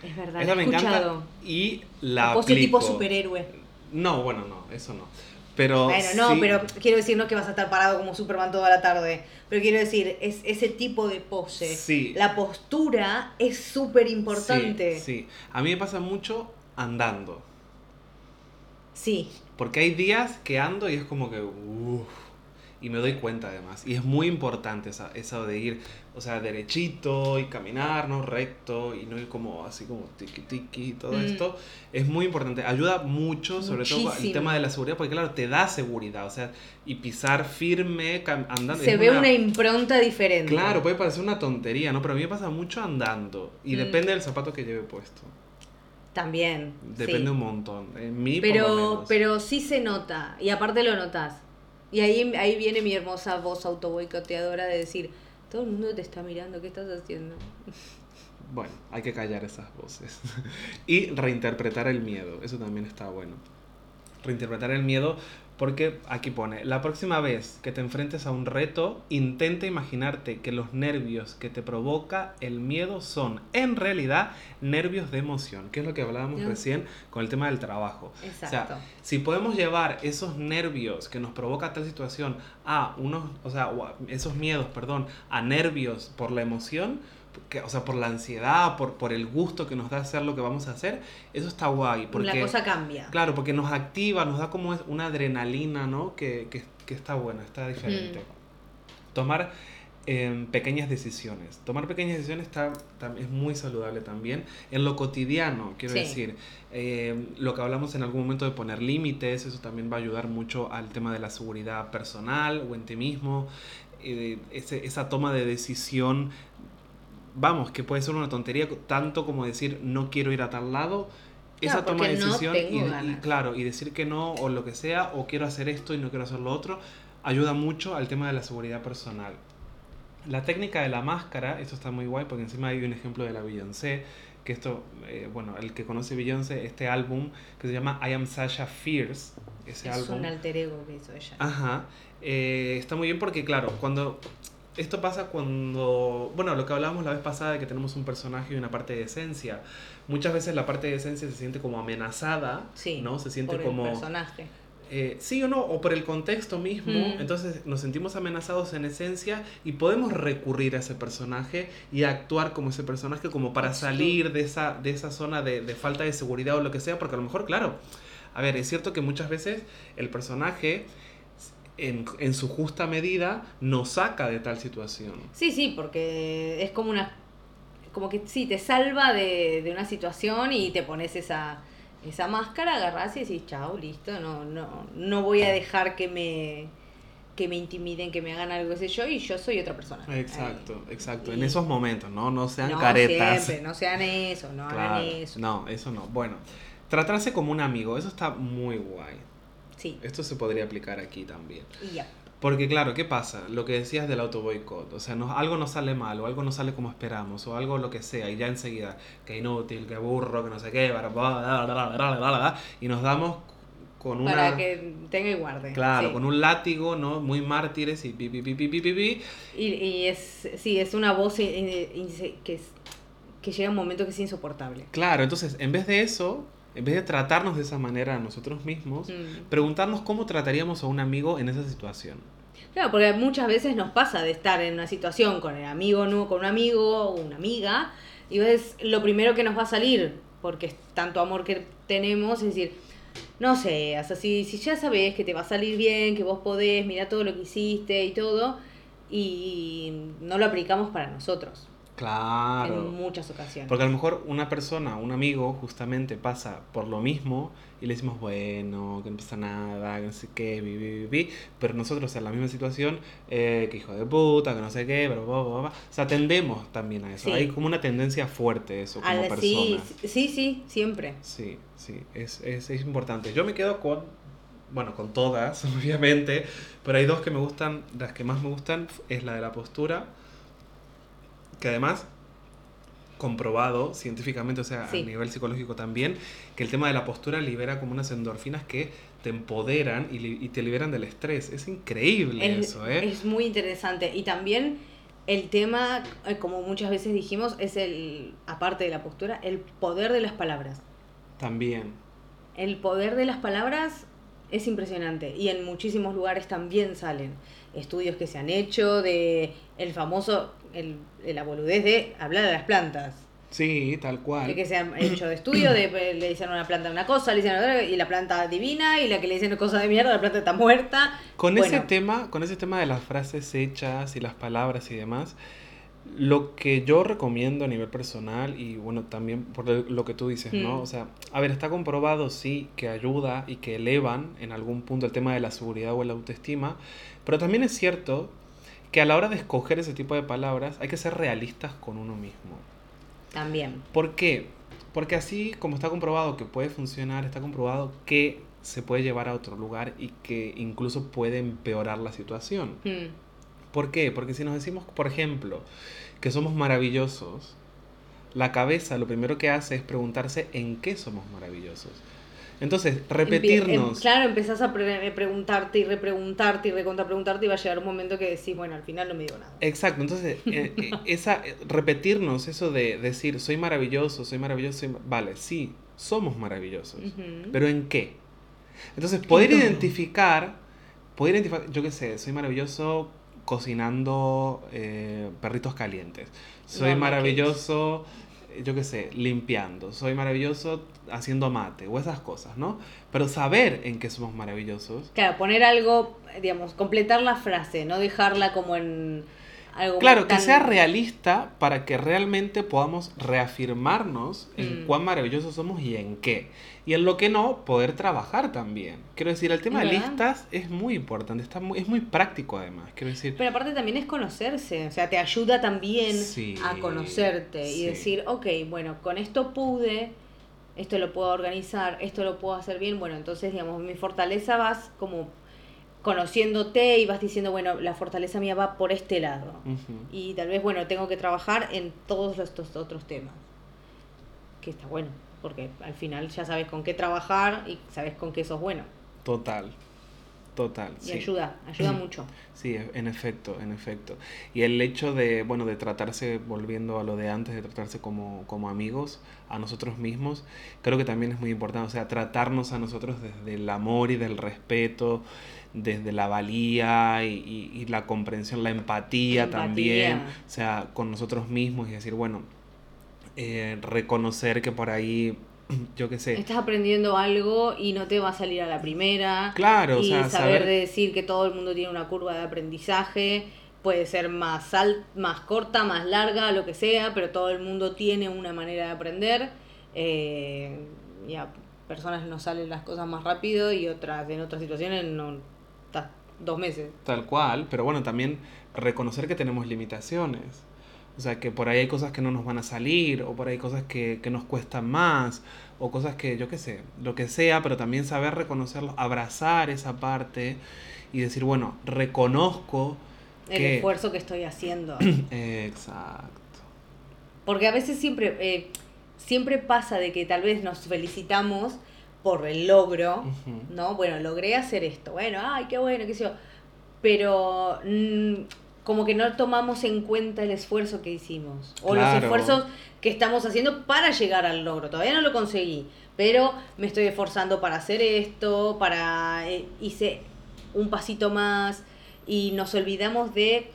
Es verdad, Esta he me escuchado. encanta y la Pose tipo aplico. superhéroe. No, bueno, no, eso no. Pero Bueno, no, sí- pero quiero decir, no que vas a estar parado como Superman toda la tarde. Pero quiero decir, es ese tipo de pose. Sí. La postura es súper importante. Sí, sí. A mí me pasa mucho andando. Sí. Porque hay días que ando y es como que. uff, y me doy cuenta además. Y es muy importante esa, eso de ir, o sea, derechito y caminar, ¿no? Recto y no ir como así como tiki tiki y todo Mm. esto. Es muy importante. Ayuda mucho, sobre todo el Muchísimo. tema de la seguridad, porque claro, te da seguridad. O sea, y pisar firme, andando. Se ve una... impronta diferente. Claro, puede parecer una tontería, ¿no? Pero a mí me pasa mucho andando. Y Mm. depende del zapato que lleve puesto. También. Depende sí. un montón. En mí, por lo Pero, menos. pero sí se nota. Y aparte lo notas. Y ahí, ahí viene mi hermosa voz autoboicoteadora de decir, todo el mundo te está mirando, ¿qué estás haciendo? Bueno, hay que callar esas voces. y reinterpretar el miedo, eso también está bueno. Reinterpretar el miedo porque aquí pone, la próxima vez que te enfrentes a un reto, intenta imaginarte que los nervios que te provoca el miedo son en realidad nervios de emoción, que es lo que hablábamos recién con el tema del trabajo. O Exacto. sea, si podemos llevar esos nervios que nos provoca tal situación a unos, o sea, o esos miedos, perdón, a nervios por la emoción, que, o sea, por la ansiedad, por, por el gusto que nos da hacer lo que vamos a hacer, eso está guay. Porque, la cosa cambia. Claro, porque nos activa, nos da como una adrenalina, ¿no? Que, que, que está buena, está diferente. Mm. Tomar em, pequeñas decisiones. Tomar pequeñas decisiones está, tam- es muy saludable también. En lo cotidiano, quiero Sí. decir, em, lo que hablamos en algún momento de poner límites, eso también va a ayudar mucho al tema de la seguridad personal o en ti mismo. Eh, ese- esa toma de decisión, vamos, que puede ser una tontería, tanto como decir no quiero ir a tal lado. Esa Claro, toma de porque no decisión y, claro, y decir que no o lo que sea, o quiero hacer esto y no quiero hacer lo otro, ayuda mucho al tema de la seguridad personal. La técnica de la máscara, esto está muy guay porque encima hay un ejemplo de la Beyoncé, que esto, eh, bueno, el que conoce Beyoncé, este álbum que se llama I Am Sasha Fierce, ese es álbum. un alter ego que hizo ella. Ajá, eh, está muy bien porque claro, cuando... Esto pasa cuando, bueno, lo que hablábamos la vez pasada de que tenemos un personaje y una parte de esencia. Muchas veces la parte de esencia se siente como amenazada, Sí, ¿no? Se siente por como... el personaje. Eh, sí o no, o por el contexto mismo, Mm. entonces nos sentimos amenazados en esencia y podemos recurrir a ese personaje y actuar como ese personaje como para salir de esa, de esa zona de, de falta de seguridad o lo que sea, porque a lo mejor, claro, a ver, es cierto que muchas veces el personaje en, en su justa medida nos saca de tal situación. Sí, sí, porque es como una. Como que sí, te salva de, de una situación y te pones esa, esa máscara, agarrás y decís, chao, listo, no, no, no voy a dejar que me, que me intimiden, que me hagan algo, qué sé yo, y yo soy otra persona. Exacto, exacto. Y- En esos momentos, ¿no? No sean no caretas. siempre, no sean eso, no Claro, hagan eso. No, eso no. Bueno, tratarse como un amigo, eso está muy guay. Sí, Esto se podría aplicar aquí también. Porque claro, ¿qué pasa? Lo que decías del auto boicot, o sea, nos, algo nos sale mal, o algo no sale como esperamos, o algo lo que sea, y ya enseguida, que inútil, que burro, que no sé qué, bla, bla, bla, y nos damos con una... Para que tenga y guarde. Claro, sí. con un látigo, ¿no? Muy mártires y pi, pi, pi, pi, pi, pi, pi. Y, y es, sí, es una voz in- in- in- que, es, que llega un momento que es insoportable. Claro, entonces, en vez de eso, en vez de tratarnos de esa manera a nosotros mismos, Mm. preguntarnos cómo trataríamos a un amigo en esa situación. Claro, porque muchas veces nos pasa de estar en una situación con el amigo, no, con un amigo o una amiga, y es lo primero que nos va a salir, porque es tanto amor que tenemos, es decir, no sé, o sea, si, si ya sabes que te va a salir bien, que vos podés, mira todo lo que hiciste y todo, y no lo aplicamos para nosotros Claro. en muchas ocasiones. Porque a lo mejor una persona, un amigo, justamente pasa por lo mismo y le decimos, bueno, que no pasa nada, que no sé qué, bi, bi, bi", pero nosotros en la misma situación, eh, que hijo de puta, que no sé qué, pero, bla, bla, bla. o sea, tendemos también a eso. Sí. Hay como una tendencia fuerte eso como persona. sí, sí, sí, siempre. Sí, sí, es, es, es importante. Yo me quedo con, bueno, con todas, obviamente, pero hay dos que me gustan, las que más me gustan es la de la postura, que además, comprobado científicamente, o sea, Sí. a nivel psicológico también, que el tema de la postura libera como unas endorfinas que te empoderan y, li- y te liberan del estrés. Es increíble Es, eso, ¿eh? es muy interesante. Y también el tema, eh, como muchas veces dijimos, es el, aparte de la postura, el poder de las palabras. También. El poder de las palabras es impresionante y en muchísimos lugares también salen estudios que se han hecho de el famoso, el, de la boludez de hablar de las plantas. Sí, tal cual. De que se han hecho de estudio, de eh, le dicen a una planta una cosa, le dicen otra, y la planta divina, y la que le dicen cosa de mierda, la planta está muerta. Con Bueno. ese tema, con ese tema de las frases hechas y las palabras y demás, lo que yo recomiendo a nivel personal y bueno, también por lo que tú dices, ¿no? Mm. O sea, a ver, está comprobado sí que ayuda y que elevan en algún punto el tema de la seguridad o la autoestima, pero también es cierto que a la hora de escoger ese tipo de palabras hay que ser realistas con uno mismo. También. ¿Por qué? Porque así como está comprobado que puede funcionar, está comprobado que se puede llevar a otro lugar y que incluso puede empeorar la situación. Mm. ¿Por qué? Porque si nos decimos, por ejemplo, que somos maravillosos, la cabeza lo primero que hace es preguntarse en qué somos maravillosos. Entonces, Empie- repetirnos. em- claro, empezás a pre- preguntarte y repreguntarte y recontrapreguntarte y va a llegar un momento que decís, bueno, al final no me digo nada. Exacto, entonces, eh, eh, esa, eh, repetirnos eso de decir, soy maravilloso, soy maravilloso, soy ma-". vale, sí, somos maravillosos, pero ¿en qué? Entonces, poder identificar, poder identificar, yo qué sé, soy maravilloso cocinando eh, perritos calientes, soy No, no, maravilloso, yo qué sé, limpiando, soy maravilloso haciendo mate o esas cosas, ¿no? Pero saber en qué somos maravillosos. Claro, poner algo, digamos, completar la frase, no dejarla como en algo Claro, que sea realista para que realmente podamos reafirmarnos en Mm. cuán maravillosos somos y en qué. Y en lo que no, poder trabajar también. Quiero decir, el tema de listas es muy importante, está muy, es muy práctico además. Quiero decir, Pero aparte también es conocerse, o sea, te ayuda también Sí, a conocerte y decir, ok, bueno, con esto pude, esto lo puedo organizar, esto lo puedo hacer bien, bueno, entonces, digamos, mi fortaleza vas como conociéndote y vas diciendo, bueno, la fortaleza mía va por este lado. Y tal vez, bueno, tengo que trabajar en todos estos otros temas. Que está bueno, porque al final ya sabes con qué trabajar y sabes con qué sos bueno. total, total. Y sí. ayuda, ayuda mucho. Sí, en efecto, en efecto. Y el hecho de, bueno, de tratarse, volviendo a lo de antes, de tratarse como, como amigos, a nosotros mismos, creo que también es muy importante. O sea, tratarnos a nosotros desde el amor y del respeto, desde la valía y, y- y la comprensión, la empatía, Empatía. también. O sea, con nosotros mismos y decir, bueno, eh, reconocer que por ahí, yo qué sé. Estás aprendiendo algo y no te va a salir a la primera. Claro, o y sea, saber, saber- de decir que todo el mundo tiene una curva de aprendizaje. Puede ser más, al- más corta, más larga, lo que sea, pero todo el mundo tiene una manera de aprender. Eh, y a personas nos salen las cosas más rápido y otras en otras situaciones no dos meses. Tal cual, pero bueno, también reconocer que tenemos limitaciones. O sea, que por ahí hay cosas que no nos van a salir, o por ahí hay cosas que, que nos cuestan más, o cosas que, yo qué sé, lo que sea, pero también saber reconocerlo, abrazar esa parte y decir, bueno, reconozco El que... esfuerzo que estoy haciendo. Exacto. Porque a veces siempre, eh, siempre pasa de que tal vez nos felicitamos por el logro. ¿no? Bueno, logré hacer esto, bueno, ay, qué bueno, qué sé yo. Pero mm, como que no tomamos en cuenta el esfuerzo que hicimos. O los esfuerzos que estamos haciendo para llegar al logro. Todavía no lo conseguí, pero me estoy esforzando para hacer esto, para... eh, hice un pasito más y nos olvidamos de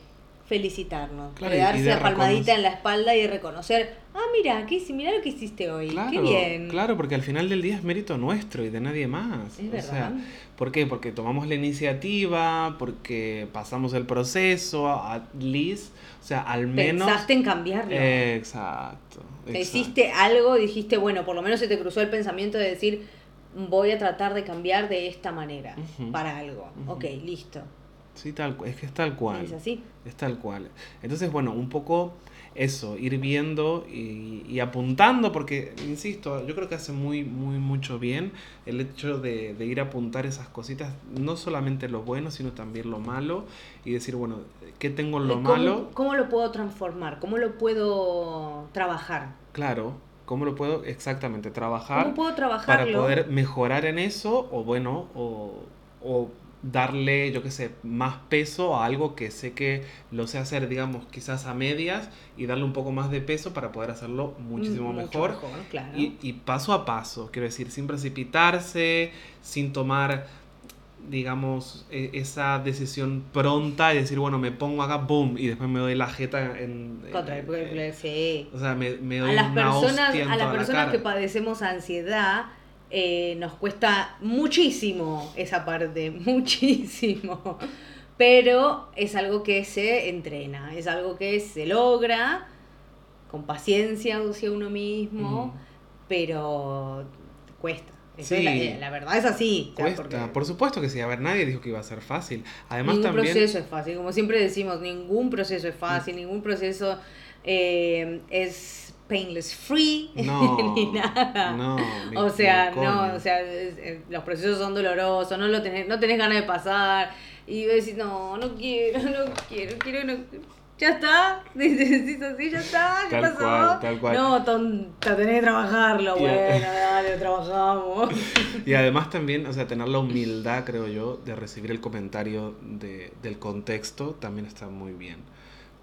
felicitarnos, Claro, de darse la palmadita en la espalda y de reconocer, ah, mira, ¿qué? Mira lo que hiciste hoy, Claro, qué bien. claro, porque al final del día es mérito nuestro y de nadie más. Es O verdad. sea, ¿Por qué? Porque tomamos la iniciativa, porque pasamos el proceso, at least, o sea, al menos... Pensaste en cambiarlo. Exacto. Te exacto. hiciste algo, dijiste, bueno, por lo menos se te cruzó el pensamiento de decir, voy a tratar de cambiar de esta manera para algo. Ujú. Ok, listo. Sí, tal, es que es tal cual. Es así. Es tal cual. Entonces, bueno, un poco eso, ir viendo y, y apuntando, porque, insisto, yo creo que hace muy, muy, mucho bien el hecho de, de ir a apuntar esas cositas, no solamente lo bueno, sino también lo malo, y decir, bueno, ¿qué tengo en lo ¿Cómo, malo? ¿Cómo lo puedo transformar? ¿Cómo lo puedo trabajar? Claro, ¿cómo lo puedo exactamente trabajar? ¿Cómo puedo para trabajarlo? poder mejorar en eso o bueno o, o darle yo qué sé más peso a algo que sé que lo sé hacer digamos quizás a medias y darle un poco más de peso para poder hacerlo muchísimo Mucho mejor, claro. Y, y paso a paso quiero decir sin precipitarse sin tomar digamos e- esa decisión pronta y decir bueno me pongo acá boom y después me doy la jeta en, Contra el pueblo, sí. o sea me, me doy a las una personas, a las la personas que padecemos ansiedad eh, nos cuesta muchísimo esa parte, muchísimo. Pero es algo que se entrena, es algo que se logra con paciencia hacia uno mismo, pero cuesta. Sí. es la, eh, la verdad es así. Cuesta, porque por supuesto que sí. A ver, nadie dijo que iba a ser fácil. Además ningún también... proceso es fácil, como siempre decimos, ningún proceso es fácil, ningún proceso eh, es painless free, No, ni nada. no, ni- o sea, no, o sea, los procesos son dolorosos, no lo tenés, no tenés ganas de pasar y vos decís, no, no quiero, no quiero, quiero, no ya está, decís así, ya está, ¿qué Tal pasó? cual, tal cual. No, tonta, tenés que trabajarlo, bueno, dale, trabajamos. Y además también, o sea, tener la humildad, creo yo, de recibir el comentario de, del contexto también está muy bien.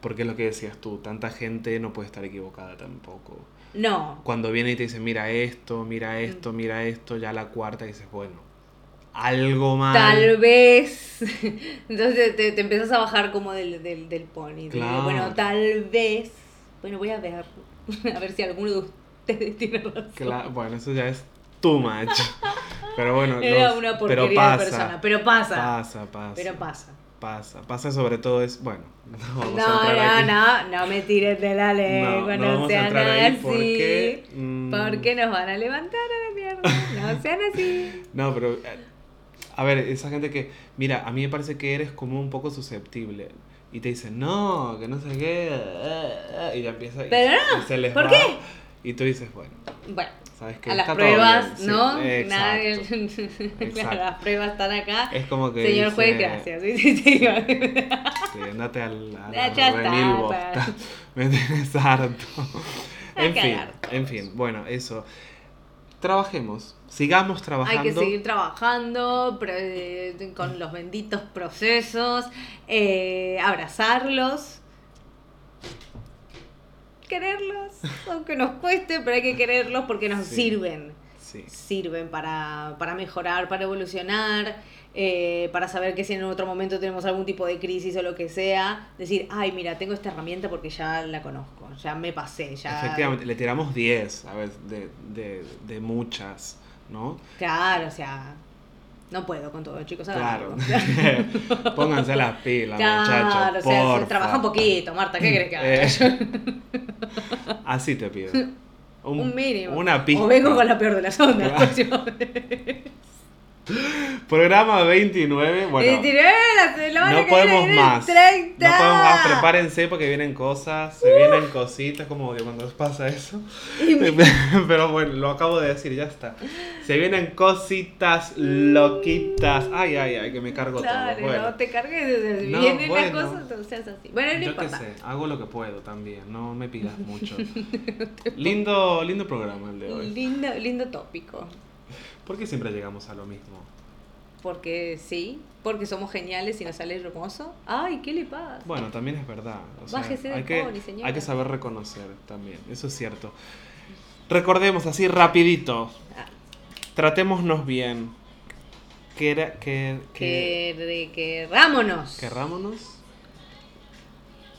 Porque es lo que decías tú, tanta gente no puede estar equivocada tampoco. No, Cuando viene y te dice, mira esto, mira esto, mira esto, ya la cuarta dices, bueno, algo mal. Tal vez. Entonces te, te empiezas a bajar como del, del, del pony. Claro. Bueno, tal vez. Bueno, voy a ver. A ver si alguno de ustedes tiene razón. Cla- bueno, eso ya es too much. Pero bueno, Era los- una pero porquería pasa, de persona. Pero pasa. Pasa, pasa. Pero pasa. Pasa, pasa sobre todo es, bueno, no vamos a No, entrar no, aquí. no, no me tires de la lengua, No, no, no a sean así. porque, mm, porque nos van a levantar a la mierda. No sean así. No, pero, eh, a ver, esa gente que, mira, a mí me parece que eres como un poco susceptible. Y te dicen, no, que no sé qué, eh, eh", y ya empieza y, Pero no, y se les ¿por va, qué? Y tú dices, bueno, Bueno, ¿sabes qué? a las pruebas, sí, ¿no? Nadie. Las pruebas están acá. Es como que Señor juez, dice, gracias. Sí, sí, sí. Sí, andate al, a Ya la está, remil vos, para- está- Me tienes harto. En que fin, hartos. en fin, bueno, eso. Trabajemos, sigamos trabajando. Hay que seguir trabajando eh, con los benditos procesos, eh, abrazarlos, quererlos, aunque nos cueste, pero hay que quererlos porque nos Sí. sirven. Sí, Sirven para, para mejorar, para evolucionar, eh, para saber que si en otro momento tenemos algún tipo de crisis o lo que sea, decir, ay, mira, tengo esta herramienta porque ya la conozco, ya me pasé, ya... efectivamente, le tiramos 10, a ver, de, de, de muchas, ¿no? Claro, o sea, no puedo con todo, chicos. Claro. Pónganse las pilas, Claro, muchachos. o sea, porfa. trabaja un poquito, Marta, ¿qué crees que haga? Eh, Así te pido. un, mínimo. Una pista. O vengo con la peor de las ondas. Claro. Programa 29. Bueno, 29, la semana no podemos más. 30. No podemos más. Prepárense porque vienen cosas, se vienen cositas, como que cuando pasa eso. Pero bueno, lo acabo de decir, ya está. Se vienen cositas loquitas. Ay, ay, ay, que me cargo Claro, todo. Bueno, no te cargues, No, vienen bueno. las cosas, no seas así. Bueno, no yo qué importa. sé, hago lo que puedo también, no me pidas mucho. lindo, lindo programa el de hoy. Lindo, lindo tópico. ¿Por qué siempre llegamos a lo mismo? Porque sí, porque somos geniales y nos sale hermoso. Ay, ¿qué le pasa? Bueno, también es verdad. o sea, Bájese hay, que, pony, hay que saber reconocer también, eso es cierto. Recordemos así rapidito, Ah, tratémonos bien. Que, que, que, que, de- querrámonos. querrámonos,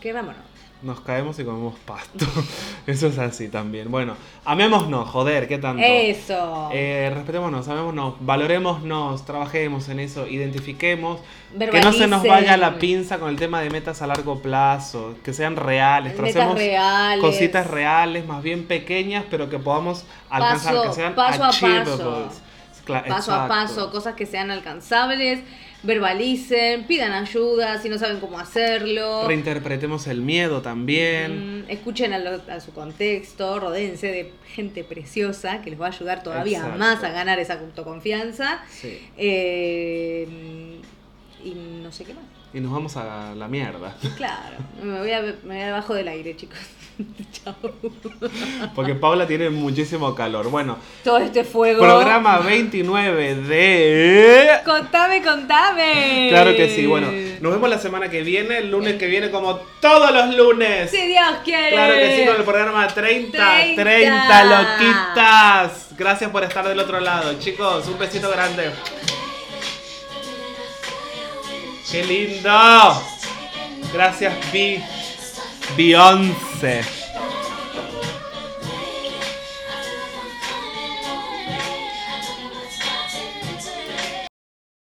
Querrámonos. Nos caemos y comemos pasto. eso es así también. Bueno, amémonos, joder, ¿qué tanto? Eso. Eh, respetémonos, amémonos, valorémonos, trabajemos en eso, identifiquemos. Que no se nos vaya la pinza con el tema de metas a largo plazo, que sean reales, tracemos reales. cositas reales, más bien pequeñas, pero que podamos alcanzar, Paso- que sean paso a paso. achievables. Paso a paso, cosas que sean alcanzables, verbalicen, pidan ayuda si no saben cómo hacerlo. Reinterpretemos el miedo también. Mm, escuchen a, lo- a su contexto, rodéense de gente preciosa que les va a ayudar todavía Exacto. más a ganar esa autoconfianza. Sí. Eh, y no sé qué más. Y nos vamos a la mierda. Claro, me voy, a, me voy abajo del aire, chicos. Chao. Porque Paula tiene muchísimo calor. Bueno, Todo este fuego. programa 29 de... Contame, contame. Claro que sí, bueno, nos vemos la semana que viene, el lunes que viene como todos los lunes. Si Dios quiere. Claro que sí, con el programa 30, 30, 30. loquitas. Gracias por estar del otro lado, chicos. Un besito grande. ¡Qué lindo! Gracias, Bi. Beyoncé.